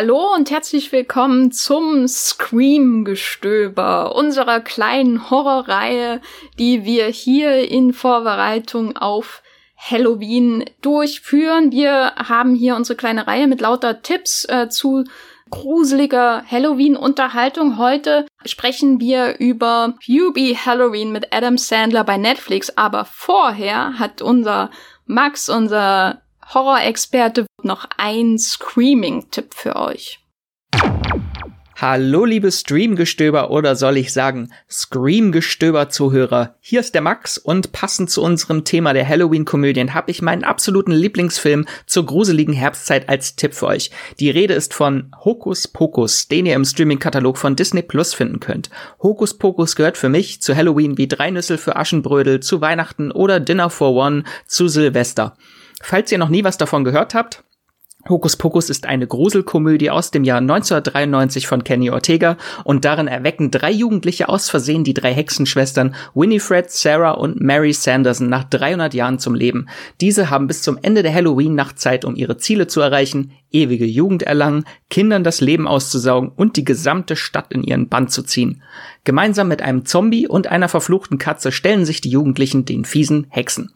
Hallo und herzlich willkommen zum Scream-Gestöber, unserer kleinen Horrorreihe, die wir hier in Vorbereitung auf Halloween durchführen. Wir haben hier unsere kleine Reihe mit lauter Tipps äh, zu gruseliger Halloween-Unterhaltung. Heute sprechen wir über Hubie Halloween mit Adam Sandler bei Netflix. Aber vorher hat unser Max, unser Horror-Experte, noch ein Screaming-Tipp für euch. Hallo liebe Streamgestöber oder soll ich sagen Screamgestöber-Zuhörer. Hier ist der Max und passend zu unserem Thema der Halloween-Komödien habe ich meinen absoluten Lieblingsfilm zur gruseligen Herbstzeit als Tipp für euch. Die Rede ist von Hokus Pokus, den ihr im Streaming-Katalog von Disney Plus finden könnt. Hokus Pokus gehört für mich zu Halloween wie Drei Nüssel für Aschenbrödel, zu Weihnachten oder Dinner for One, zu Silvester. Falls ihr noch nie was davon gehört habt, Hokus Pokus ist eine Gruselkomödie aus dem Jahr 1993 von Kenny Ortega und darin erwecken drei Jugendliche aus Versehen die drei Hexenschwestern Winifred, Sarah und Mary Sanderson nach 300 Jahren zum Leben. Diese haben bis zum Ende der Halloween-Nacht Zeit, um ihre Ziele zu erreichen, ewige Jugend erlangen, Kindern das Leben auszusaugen und die gesamte Stadt in ihren Bann zu ziehen. Gemeinsam mit einem Zombie und einer verfluchten Katze stellen sich die Jugendlichen den fiesen Hexen.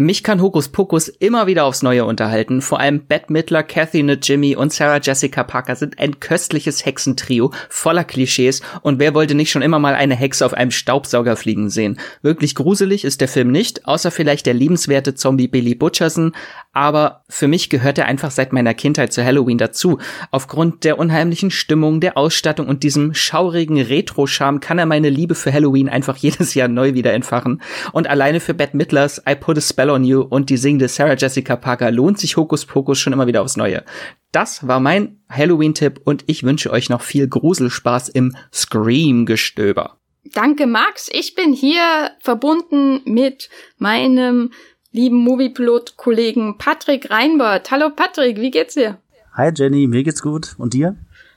Mich kann Hokus Pokus immer wieder aufs Neue unterhalten. Vor allem Bette Midler, Kathy Jimmy und Sarah Jessica Parker sind ein köstliches Hexentrio voller Klischees und wer wollte nicht schon immer mal eine Hexe auf einem Staubsauger fliegen sehen? Wirklich gruselig ist der Film nicht, außer vielleicht der liebenswerte Zombie Billy Butcherson, aber für mich gehört er einfach seit meiner Kindheit zu Halloween dazu. Aufgrund der unheimlichen Stimmung, der Ausstattung und diesem schaurigen Retro-Charme kann er meine Liebe für Halloween einfach jedes Jahr neu wieder entfachen. Und alleine für Bette Midlers I Put a Spell on You und die singende Sarah Jessica Parker lohnt sich Hokus Pokus schon immer wieder aufs Neue. Das war mein Halloween-Tipp und ich wünsche euch noch viel Gruselspaß im Scream-Gestöber. Danke, Max. Ich bin hier verbunden mit meinem lieben Moviepilot-Kollegen Patrick Reinbert. Hallo Patrick, wie geht's dir? Hi Jenny, mir geht's gut. Und dir?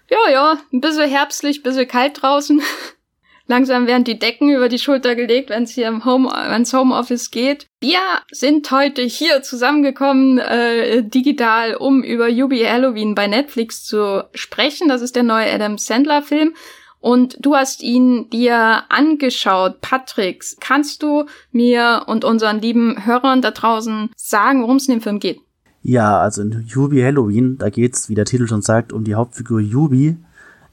Ja, ja, ein bisschen herbstlich, ein bisschen kalt draußen. Langsam werden die Decken über die Schulter gelegt, wenn es hier im Home, wenn's Homeoffice geht. Wir sind heute hier zusammengekommen, äh, digital, um über Yubi Halloween bei Netflix zu sprechen. Das ist der neue Adam Sandler Film. Und du hast ihn dir angeschaut. Patrick, kannst du mir und unseren lieben Hörern da draußen sagen, worum es in dem Film geht? Ja, also in Yubi Halloween, da geht's, wie der Titel schon sagt, um die Hauptfigur Yubi.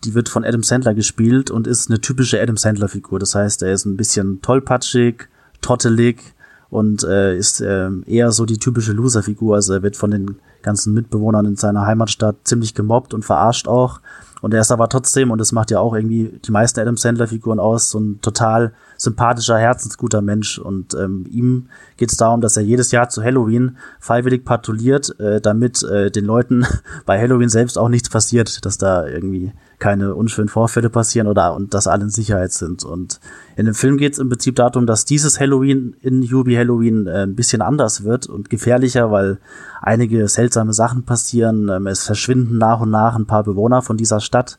Die wird von Adam Sandler gespielt und ist eine typische Adam Sandler Figur. Das heißt, er ist ein bisschen tollpatschig, tottelig und äh, ist äh, eher so die typische Loser-Figur. Also er wird von den ganzen Mitbewohnern in seiner Heimatstadt ziemlich gemobbt und verarscht auch. Und er ist aber trotzdem, und das macht ja auch irgendwie die meisten Adam Sandler-Figuren aus, so ein total sympathischer, herzensguter Mensch. Und ähm, ihm geht es darum, dass er jedes Jahr zu Halloween freiwillig patrouilliert, äh, damit äh, den Leuten bei Halloween selbst auch nichts passiert, dass da irgendwie keine unschönen Vorfälle passieren oder und dass alle in Sicherheit sind. Und in dem Film geht es im Prinzip darum, dass dieses Halloween in Yubi Halloween äh, ein bisschen anders wird und gefährlicher, weil einige seltsame Sachen passieren. Ähm, es verschwinden nach und nach ein paar Bewohner von dieser Stadt,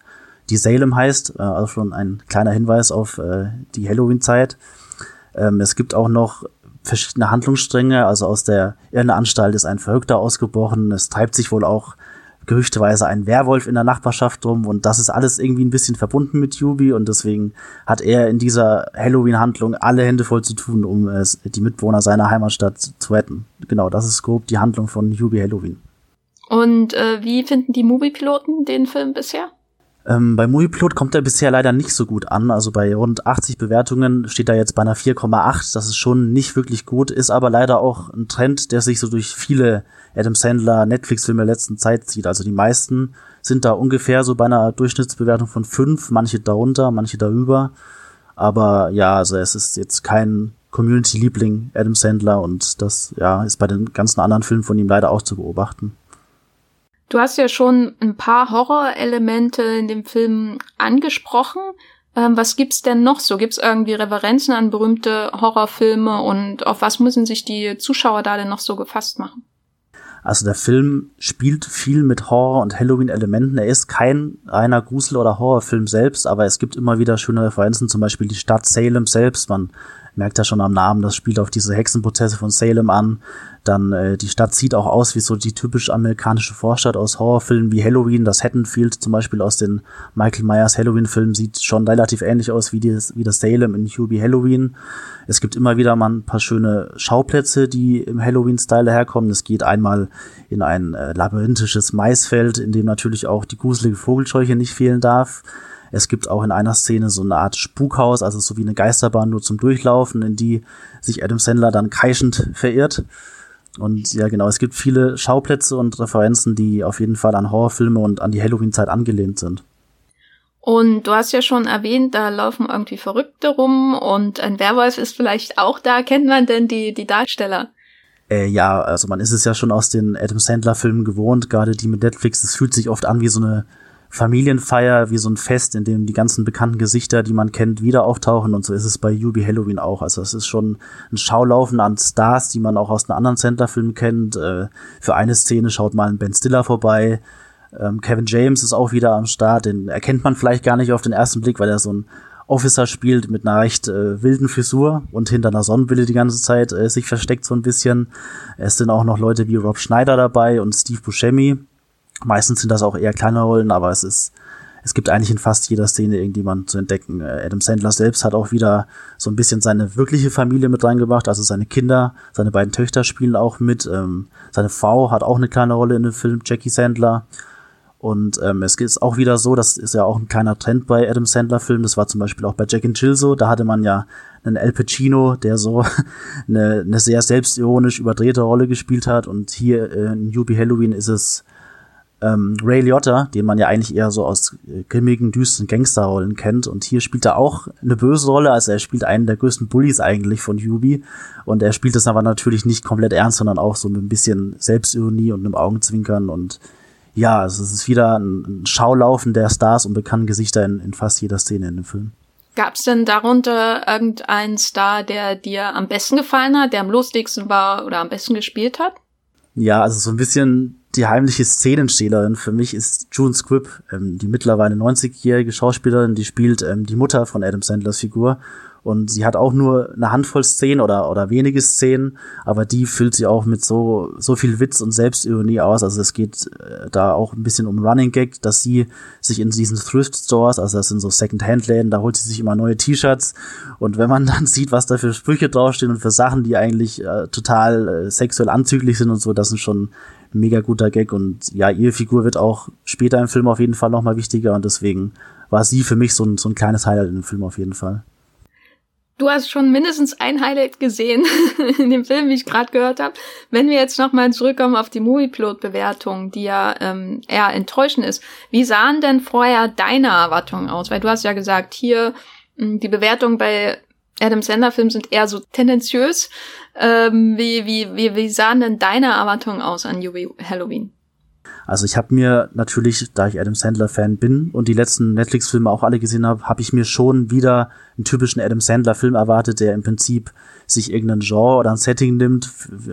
die Salem heißt, äh, also schon ein kleiner Hinweis auf äh, die Halloween-Zeit. Ähm, es gibt auch noch verschiedene Handlungsstränge, also aus der Irrenanstalt ist ein Verrückter ausgebrochen. Es treibt sich wohl auch gerüchteweise ein Werwolf in der Nachbarschaft rum und das ist alles irgendwie ein bisschen verbunden mit Yubi und deswegen hat er in dieser Halloween-Handlung alle Hände voll zu tun, um es, die Mitwohner seiner Heimatstadt zu retten. Genau, das ist grob die Handlung von Yubi Halloween. Und äh, wie finden die Moviepiloten den Film bisher? Ähm, bei Movieplot kommt er bisher leider nicht so gut an. Also bei rund 80 Bewertungen steht er jetzt bei einer 4,8. Das ist schon nicht wirklich gut, ist aber leider auch ein Trend, der sich so durch viele Adam Sandler Netflix-Filme der letzten Zeit zieht. Also die meisten sind da ungefähr so bei einer Durchschnittsbewertung von 5, manche darunter, manche darüber. Aber ja, also es ist jetzt kein Community-Liebling Adam Sandler und das ja ist bei den ganzen anderen Filmen von ihm leider auch zu beobachten. Du hast ja schon ein paar Horrorelemente in dem Film angesprochen. Ähm, was gibt's denn noch so? Gibt's irgendwie Referenzen an berühmte Horrorfilme und auf was müssen sich die Zuschauer da denn noch so gefasst machen? Also der Film spielt viel mit Horror- und Halloween-Elementen. Er ist kein reiner Grusel- oder Horrorfilm selbst, aber es gibt immer wieder schöne Referenzen, zum Beispiel die Stadt Salem selbst. Man merkt ja schon am Namen, das spielt auf diese Hexenprozesse von Salem an. Dann äh, die Stadt sieht auch aus wie so die typisch amerikanische Vorstadt aus Horrorfilmen wie Halloween. Das Haddonfield zum Beispiel aus den Michael Myers Halloween-Filmen sieht schon relativ ähnlich aus wie, das, wie das Salem in Hubie Halloween. Es gibt immer wieder mal ein paar schöne Schauplätze, die im Halloween-Style herkommen. Es geht einmal in ein äh, labyrinthisches Maisfeld, in dem natürlich auch die gruselige Vogelscheuche nicht fehlen darf. Es gibt auch in einer Szene so eine Art Spukhaus, also so wie eine Geisterbahn nur zum Durchlaufen, in die sich Adam Sandler dann kreischend verirrt. Und ja, genau, es gibt viele Schauplätze und Referenzen, die auf jeden Fall an Horrorfilme und an die Halloween-Zeit angelehnt sind. Und du hast ja schon erwähnt, da laufen irgendwie Verrückte rum und ein Werwolf ist vielleicht auch da. Kennt man denn die, die Darsteller? Äh, ja, also man ist es ja schon aus den Adam Sandler-Filmen gewohnt, gerade die mit Netflix. Es fühlt sich oft an wie so eine Familienfeier, wie so ein Fest, in dem die ganzen bekannten Gesichter, die man kennt, wieder auftauchen. Und so ist es bei Yubi Halloween auch. Also es ist schon ein Schaulaufen an Stars, die man auch aus einem anderen Center-Film kennt. Äh, für eine Szene schaut mal ein Ben Stiller vorbei. Ähm, Kevin James ist auch wieder am Start. Den erkennt man vielleicht gar nicht auf den ersten Blick, weil er so ein Officer spielt mit einer recht äh, wilden Frisur und hinter einer Sonnenbrille die ganze Zeit äh, sich versteckt so ein bisschen. Es sind auch noch Leute wie Rob Schneider dabei und Steve Buscemi. Meistens sind das auch eher kleine Rollen, aber es ist, es gibt eigentlich in fast jeder Szene irgendjemand zu entdecken. Äh, Adam Sandler selbst hat auch wieder so ein bisschen seine wirkliche Familie mit reingebracht, also seine Kinder, seine beiden Töchter spielen auch mit. Ähm, seine Frau hat auch eine kleine Rolle in dem Film, Jackie Sandler. Und ähm, es ist auch wieder so, das ist ja auch ein kleiner Trend bei Adam Sandler-Filmen, das war zum Beispiel auch bei Jack and Jill so, da hatte man ja einen El Pacino, der so eine, eine sehr selbstironisch überdrehte Rolle gespielt hat und hier äh, in Yubi Halloween ist es ähm, Ray Liotta, den man ja eigentlich eher so aus äh, grimmigen, düsteren Gangsterrollen kennt. Und hier spielt er auch eine böse Rolle. Also er spielt einen der größten Bullies eigentlich von Yubi. Und er spielt das aber natürlich nicht komplett ernst, sondern auch so mit ein bisschen Selbstironie und einem Augenzwinkern. Und ja, es ist wieder ein, ein Schaulaufen der Stars und bekannten Gesichter in, in fast jeder Szene in dem Film. Gab es denn darunter irgendeinen Star, der dir am besten gefallen hat, der am lustigsten war oder am besten gespielt hat? Ja, also so ein bisschen die heimliche Szenenstehlerin für mich ist June Squibb, ähm, die mittlerweile 90-jährige Schauspielerin, die spielt ähm, die Mutter von Adam Sandlers Figur. Und sie hat auch nur eine Handvoll Szenen oder, oder wenige Szenen, aber die füllt sie auch mit so, so viel Witz und Selbstironie aus. Also es geht äh, da auch ein bisschen um Running Gag, dass sie sich in diesen Thrift Stores, also das sind so Second-Hand-Läden, da holt sie sich immer neue T-Shirts. Und wenn man dann sieht, was da für Sprüche draufstehen und für Sachen, die eigentlich äh, total äh, sexuell anzüglich sind und so, das sind schon mega guter Gag und ja, ihre Figur wird auch später im Film auf jeden Fall nochmal wichtiger und deswegen war sie für mich so ein, so ein kleines Highlight dem Film auf jeden Fall. Du hast schon mindestens ein Highlight gesehen in dem Film, wie ich gerade gehört habe. Wenn wir jetzt nochmal zurückkommen auf die Movieplot-Bewertung, die ja ähm, eher enttäuschend ist, wie sahen denn vorher deine Erwartungen aus? Weil du hast ja gesagt, hier hm, die Bewertung bei Adam Sandler-Filmen sind eher so tendenziös. Ähm, wie, wie, wie, wie sahen denn deine Erwartungen aus an Halloween? Also ich habe mir natürlich, da ich Adam Sandler-Fan bin und die letzten Netflix-Filme auch alle gesehen habe, habe ich mir schon wieder einen typischen Adam Sandler-Film erwartet, der im Prinzip sich irgendein Genre oder ein Setting nimmt.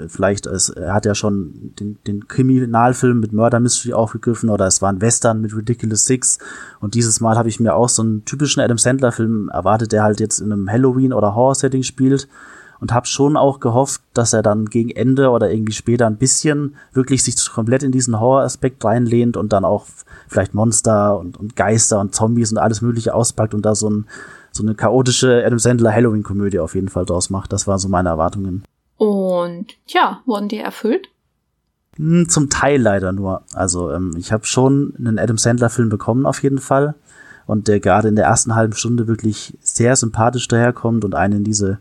Vielleicht, es, er hat ja schon den, den Kriminalfilm mit Murder Mystery aufgegriffen oder es war ein Western mit Ridiculous Six. Und dieses Mal habe ich mir auch so einen typischen Adam Sandler-Film erwartet, der halt jetzt in einem Halloween- oder Horror-Setting spielt und habe schon auch gehofft, dass er dann gegen Ende oder irgendwie später ein bisschen wirklich sich komplett in diesen Horror-Aspekt reinlehnt und dann auch vielleicht Monster und, und Geister und Zombies und alles Mögliche auspackt und da so, ein, so eine chaotische Adam Sandler Halloween-Komödie auf jeden Fall draus macht. Das waren so meine Erwartungen. Und ja, wurden die erfüllt? Hm, zum Teil leider nur. Also ähm, ich habe schon einen Adam Sandler-Film bekommen auf jeden Fall und der gerade in der ersten halben Stunde wirklich sehr sympathisch daherkommt und einen in diese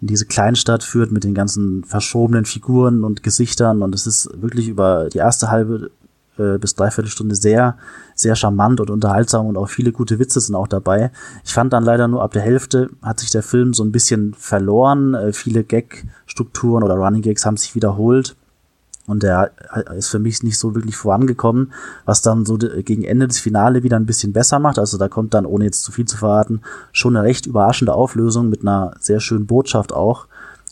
in diese Kleinstadt führt mit den ganzen verschobenen Figuren und Gesichtern und es ist wirklich über die erste halbe äh, bis dreiviertel Stunde sehr, sehr charmant und unterhaltsam und auch viele gute Witze sind auch dabei. Ich fand dann leider nur ab der Hälfte hat sich der Film so ein bisschen verloren. Äh, viele Gag-Strukturen oder Running Gags haben sich wiederholt und der ist für mich nicht so wirklich vorangekommen, was dann so gegen Ende des Finale wieder ein bisschen besser macht. Also da kommt dann, ohne jetzt zu viel zu verraten, schon eine recht überraschende Auflösung mit einer sehr schönen Botschaft auch.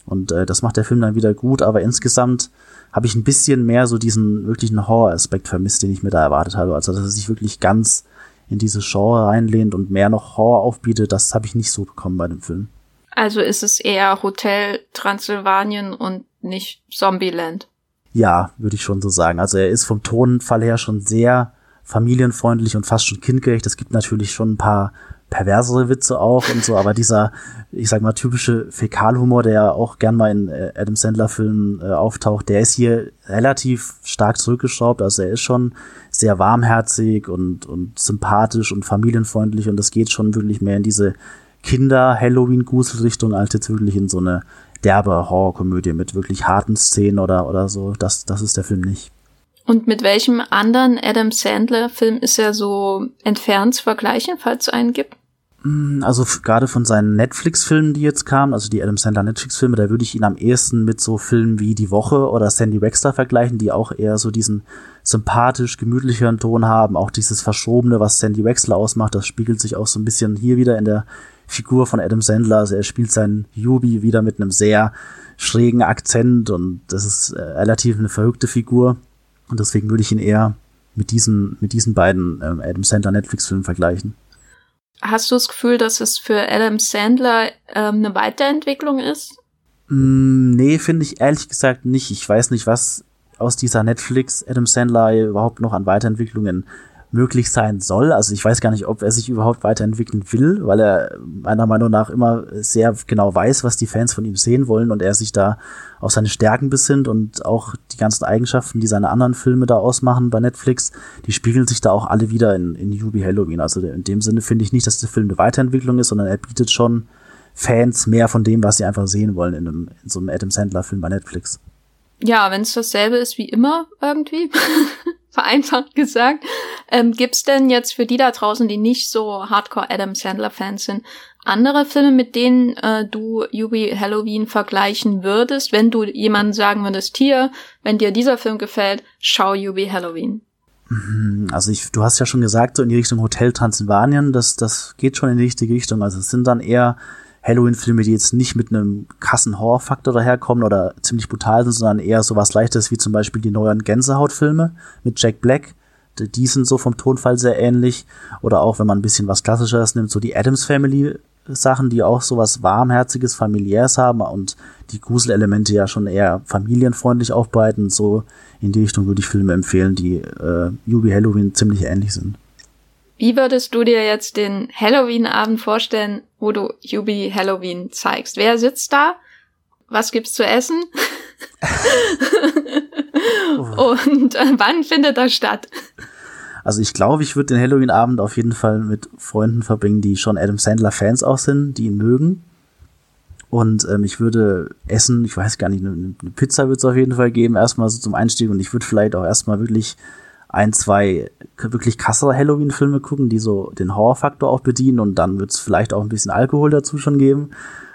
Und äh, das macht der Film dann wieder gut, aber insgesamt habe ich ein bisschen mehr so diesen wirklichen Horror-Aspekt vermisst, den ich mir da erwartet habe. Also dass er sich wirklich ganz in diese Genre reinlehnt und mehr noch Horror aufbietet, das habe ich nicht so bekommen bei dem Film. Also ist es eher Hotel Transsilvanien und nicht Zombieland. Ja, würde ich schon so sagen. Also er ist vom Tonfall her schon sehr familienfreundlich und fast schon kindgerecht. Es gibt natürlich schon ein paar perversere Witze auch und so, aber dieser, ich sag mal, typische Fäkalhumor, der ja auch gern mal in äh, Adam Sandler-Filmen äh, auftaucht, der ist hier relativ stark zurückgeschraubt. Also er ist schon sehr warmherzig und, und sympathisch und familienfreundlich und das geht schon wirklich mehr in diese Kinder-Halloween-Gruselrichtung als jetzt wirklich in so eine derbe Horrorkomödie mit wirklich harten Szenen oder, oder so. Das, das ist der Film nicht. Und mit welchem anderen Adam Sandler-Film ist er so entfernt zu vergleichen, falls es einen gibt? Mm, also gerade von seinen Netflix-Filmen, die jetzt kamen, also die Adam Sandler Netflix-Filme, da würde ich ihn am ehesten mit so Filmen wie Die Woche oder Sandy Wexler vergleichen, die auch eher so diesen sympathisch gemütlicheren Ton haben. Auch dieses Verschobene, was Sandy Wexler ausmacht, das spiegelt sich auch so ein bisschen hier wieder in der Figur von Adam Sandler. Also er spielt seinen Yubi wieder mit einem sehr schrägen Akzent und das ist äh, relativ eine verrückte Figur. Und deswegen würde ich ihn eher mit diesen, mit diesen beiden ähm, Adam Sandler Netflix-Filmen vergleichen. Hast du das Gefühl, dass es für Adam Sandler ähm, eine Weiterentwicklung ist? Mm, nee, finde ich ehrlich gesagt nicht. Ich weiß nicht, was aus dieser Netflix Adam Sandler überhaupt noch an Weiterentwicklungen möglich sein soll. Also ich weiß gar nicht, ob er sich überhaupt weiterentwickeln will, weil er meiner Meinung nach immer sehr genau weiß, was die Fans von ihm sehen wollen und er sich da auf seine Stärken besinnt und auch die ganzen Eigenschaften, die seine anderen Filme da ausmachen bei Netflix, die spiegeln sich da auch alle wieder in, in Yubi Halloween. Also in dem Sinne finde ich nicht, dass der Film eine Weiterentwicklung ist, sondern er bietet schon Fans mehr von dem, was sie einfach sehen wollen in, einem, in so einem Adam Sandler-Film bei Netflix. Ja, wenn es dasselbe ist wie immer irgendwie. vereinfacht gesagt. Ähm, gibt's denn jetzt für die da draußen, die nicht so Hardcore Adam Sandler Fans sind, andere Filme, mit denen äh, du Yubi Halloween vergleichen würdest, wenn du jemandem sagen würdest, hier, wenn dir dieser Film gefällt, schau Yubi Halloween? Mhm, also ich, du hast ja schon gesagt, so in die Richtung Hotel Transylvanien, das, das geht schon in die richtige Richtung. Also es sind dann eher Halloween-Filme, die jetzt nicht mit einem krassen Horror-Faktor daherkommen oder ziemlich brutal sind, sondern eher so was Leichtes wie zum Beispiel die neuen Gänsehaut-Filme mit Jack Black. Die sind so vom Tonfall sehr ähnlich. Oder auch, wenn man ein bisschen was Klassischeres nimmt, so die Adams Family Sachen, die auch so was warmherziges, familiäres haben und die Gruselelemente ja schon eher familienfreundlich aufbereiten. So in die Richtung würde ich Filme empfehlen, die äh, Yubi Halloween ziemlich ähnlich sind. Wie würdest du dir jetzt den Halloween-Abend vorstellen, wo du Yubi Halloween zeigst? Wer sitzt da? Was gibt's zu essen? Und äh, wann findet das statt? Also ich glaube, ich würde den Halloween-Abend auf jeden Fall mit Freunden verbringen, die schon Adam Sandler-Fans auch sind, die ihn mögen. Und ähm, ich würde essen, ich weiß gar nicht, eine, eine Pizza wird es auf jeden Fall geben, erstmal so zum Einstieg. Und ich würde vielleicht auch erstmal wirklich ein, zwei wirklich krassere Halloween-Filme gucken, die so den Horrorfaktor auch bedienen und dann wird es vielleicht auch ein bisschen Alkohol dazu schon geben.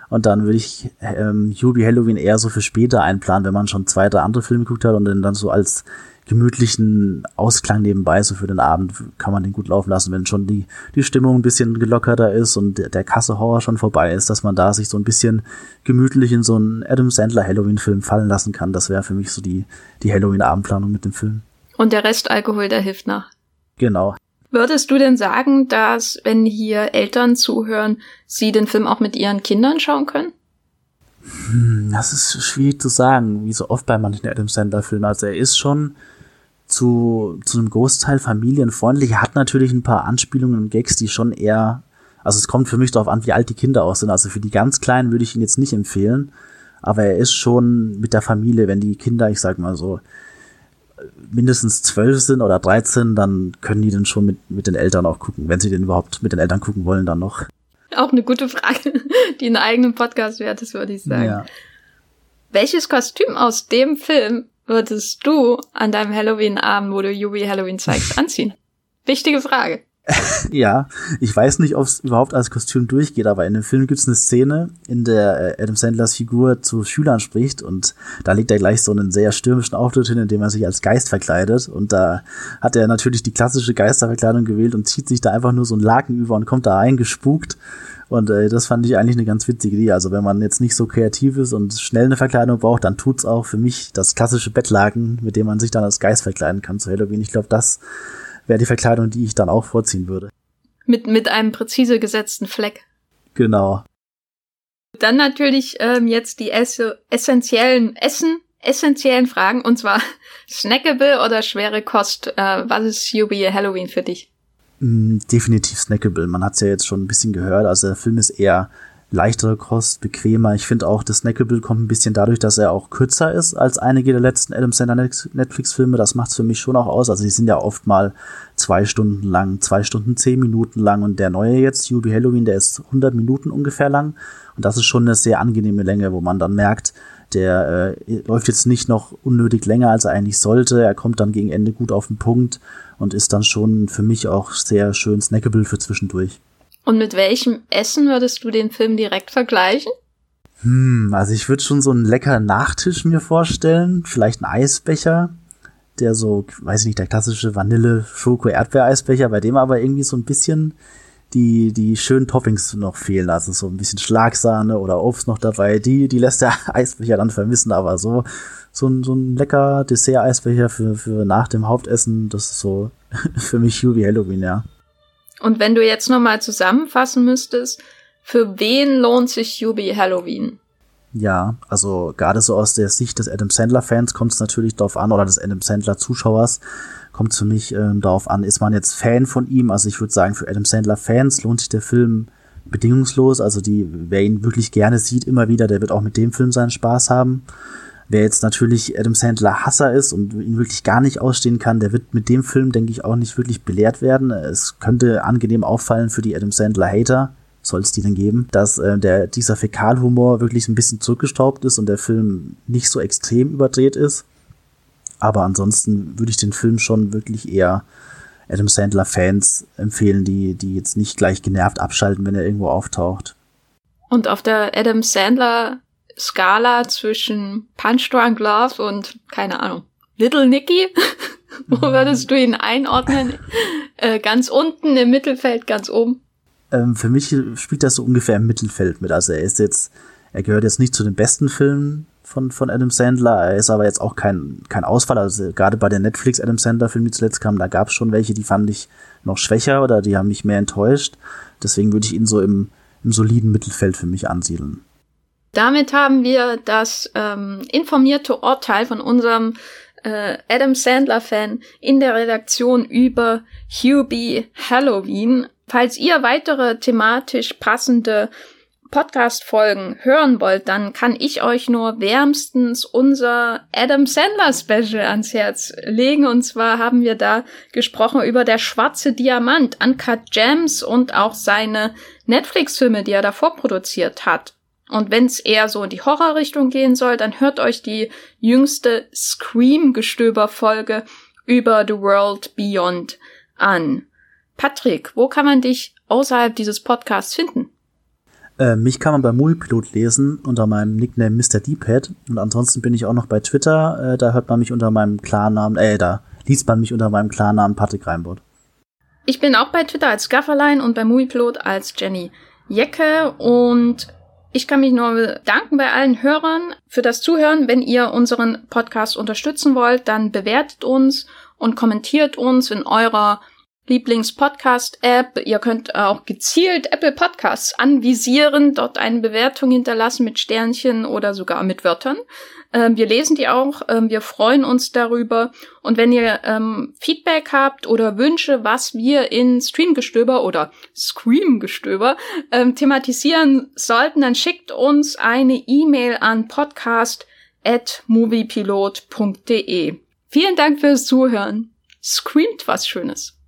Und dann würde ich ähm, Yubi Halloween eher so für später einplanen, wenn man schon zwei, drei andere Filme geguckt hat und dann, dann so als gemütlichen Ausklang nebenbei, so für den Abend kann man den gut laufen lassen, wenn schon die, die Stimmung ein bisschen gelockerter ist und der, der Kasse-Horror schon vorbei ist, dass man da sich so ein bisschen gemütlich in so einen Adam Sandler Halloween-Film fallen lassen kann. Das wäre für mich so die, die Halloween-Abendplanung mit dem Film. Und der Rest Alkohol, der hilft nach. Genau. Würdest du denn sagen, dass, wenn hier Eltern zuhören, sie den Film auch mit ihren Kindern schauen können? Hm, das ist schwierig zu sagen, wie so oft bei manchen Adam Sandler-Filmen. Also er ist schon zu, zu einem Großteil familienfreundlich. Er hat natürlich ein paar Anspielungen und Gags, die schon eher, also es kommt für mich darauf an, wie alt die Kinder auch sind. Also für die ganz Kleinen würde ich ihn jetzt nicht empfehlen. Aber er ist schon mit der Familie, wenn die Kinder, ich sag mal so, mindestens zwölf sind oder dreizehn, dann können die dann schon mit, mit den Eltern auch gucken, wenn sie den überhaupt mit den Eltern gucken wollen, dann noch. Auch eine gute Frage, die einen eigenen Podcast wert ist, würde ich sagen. Ja. Welches Kostüm aus dem Film würdest du an deinem Halloween-Abend, wo du Yubi Halloween zeigst, anziehen? Wichtige Frage. ja, ich weiß nicht, ob es überhaupt als Kostüm durchgeht, aber in dem Film gibt es eine Szene, in der äh, Adam Sandlers Figur zu Schülern spricht und da legt er gleich so einen sehr stürmischen Auftritt hin, in dem er sich als Geist verkleidet und da hat er natürlich die klassische Geisterverkleidung gewählt und zieht sich da einfach nur so ein Laken über und kommt da reingespukt und äh, das fand ich eigentlich eine ganz witzige Idee. Also wenn man jetzt nicht so kreativ ist und schnell eine Verkleidung braucht, dann tut's auch für mich das klassische Bettlaken, mit dem man sich dann als Geist verkleiden kann zu Halloween. Ich glaube, das wäre die Verkleidung, die ich dann auch vorziehen würde. Mit, mit einem präzise gesetzten Fleck. Genau. Dann natürlich ähm, jetzt die esse essentiellen Essen, essentiellen Fragen und zwar snackable oder schwere Kost. Äh, was ist Yubi Halloween für dich? Mm, definitiv snackable. Man hat es ja jetzt schon ein bisschen gehört. Also der Film ist eher leichtere Kost, bequemer. Ich finde auch, das Snackable kommt ein bisschen dadurch, dass er auch kürzer ist als einige der letzten Adam Sandler Netflix-Filme. Das macht es für mich schon auch aus. Also die sind ja oft mal zwei Stunden lang, zwei Stunden zehn Minuten lang und der neue jetzt, Yubi Halloween, der ist 100 Minuten ungefähr lang. Und das ist schon eine sehr angenehme Länge, wo man dann merkt, der äh, läuft jetzt nicht noch unnötig länger, als er eigentlich sollte. Er kommt dann gegen Ende gut auf den Punkt und ist dann schon für mich auch sehr schön snackable für zwischendurch. Und mit welchem Essen würdest du den Film direkt vergleichen? Hm, also ich würde schon so einen leckeren Nachtisch mir vorstellen. Vielleicht ein Eisbecher, der so, weiß ich nicht, der klassische Vanille-Schoko-Erdbeer-Eisbecher, bei dem aber irgendwie so ein bisschen die, die schönen Toppings noch fehlen. Also so ein bisschen Schlagsahne oder Obst noch dabei. Die, die lässt der Eisbecher dann vermissen, aber so, so ein, so ein lecker Dessert-Eisbecher für, für nach dem Hauptessen, das ist so für mich Hubie Halloween, ja. Und wenn du jetzt nochmal zusammenfassen müsstest, für wen lohnt sich Yubi Halloween? Ja, also gerade so aus der Sicht des Adam Sandler-Fans kommt es natürlich darauf an, oder des Adam Sandler-Zuschauers kommt es für mich ähm, darauf an, ist man jetzt Fan von ihm? Also ich würde sagen, für Adam Sandler-Fans lohnt sich der Film bedingungslos. Also die, wer ihn wirklich gerne sieht, immer wieder, der wird auch mit dem Film seinen Spaß haben. Wer jetzt natürlich Adam Sandler Hasser ist und ihn wirklich gar nicht ausstehen kann, der wird mit dem Film, denke ich, auch nicht wirklich belehrt werden. Es könnte angenehm auffallen für die Adam Sandler Hater, soll es die denn geben, dass äh, der, dieser Fäkalhumor wirklich ein bisschen zurückgestaubt ist und der Film nicht so extrem überdreht ist. Aber ansonsten würde ich den Film schon wirklich eher Adam Sandler Fans empfehlen, die, die jetzt nicht gleich genervt abschalten, wenn er irgendwo auftaucht. Und auf der Adam Sandler Skala zwischen Punch Drunk Love und, keine Ahnung, Little Nicky? Wo würdest du ihn einordnen? äh, ganz unten im Mittelfeld, ganz oben? Ähm, für mich spielt das so ungefähr im Mittelfeld mit. Also er ist jetzt, er gehört jetzt nicht zu den besten Filmen von, von Adam Sandler. Er ist aber jetzt auch kein, kein Ausfall. Also gerade bei den Netflix Adam Sandler Filmen, die zuletzt kamen, da gab es schon welche, die fand ich noch schwächer oder die haben mich mehr enttäuscht. Deswegen würde ich ihn so im, im soliden Mittelfeld für mich ansiedeln. Damit haben wir das ähm, informierte Urteil von unserem äh, Adam Sandler-Fan in der Redaktion über Hubie Halloween. Falls ihr weitere thematisch passende Podcast-Folgen hören wollt, dann kann ich euch nur wärmstens unser Adam Sandler Special ans Herz legen. Und zwar haben wir da gesprochen über der schwarze Diamant, Uncut Gems und auch seine Netflix-Filme, die er davor produziert hat. Und wenn es eher so in die Horrorrichtung gehen soll, dann hört euch die jüngste Scream-Gestöber-Folge über The World Beyond an. Patrick, wo kann man dich außerhalb dieses Podcasts finden? Äh, mich kann man bei Moviepilot lesen unter meinem Nickname Mr. Deephead und ansonsten bin ich auch noch bei Twitter. Äh, da hört man mich unter meinem Klarnamen, äh, da liest man mich unter meinem Klarnamen Patrick Reinbott. Ich bin auch bei Twitter als Gafferlein und bei Moviepilot als Jenny Jecke und ich kann mich nur bedanken bei allen Hörern für das Zuhören. Wenn ihr unseren Podcast unterstützen wollt, dann bewertet uns und kommentiert uns in eurer Lieblings-Podcast-App. Ihr könnt auch gezielt Apple Podcasts anvisieren, dort eine Bewertung hinterlassen mit Sternchen oder sogar mit Wörtern. Ähm, wir lesen die auch, ähm, wir freuen uns darüber. Und wenn ihr ähm, Feedback habt oder Wünsche, was wir in Streamgestöber oder Screamgestöber ähm, thematisieren sollten, dann schickt uns eine E-Mail an podcast@moviepilot.de. Vielen Dank fürs Zuhören. Screamt was Schönes.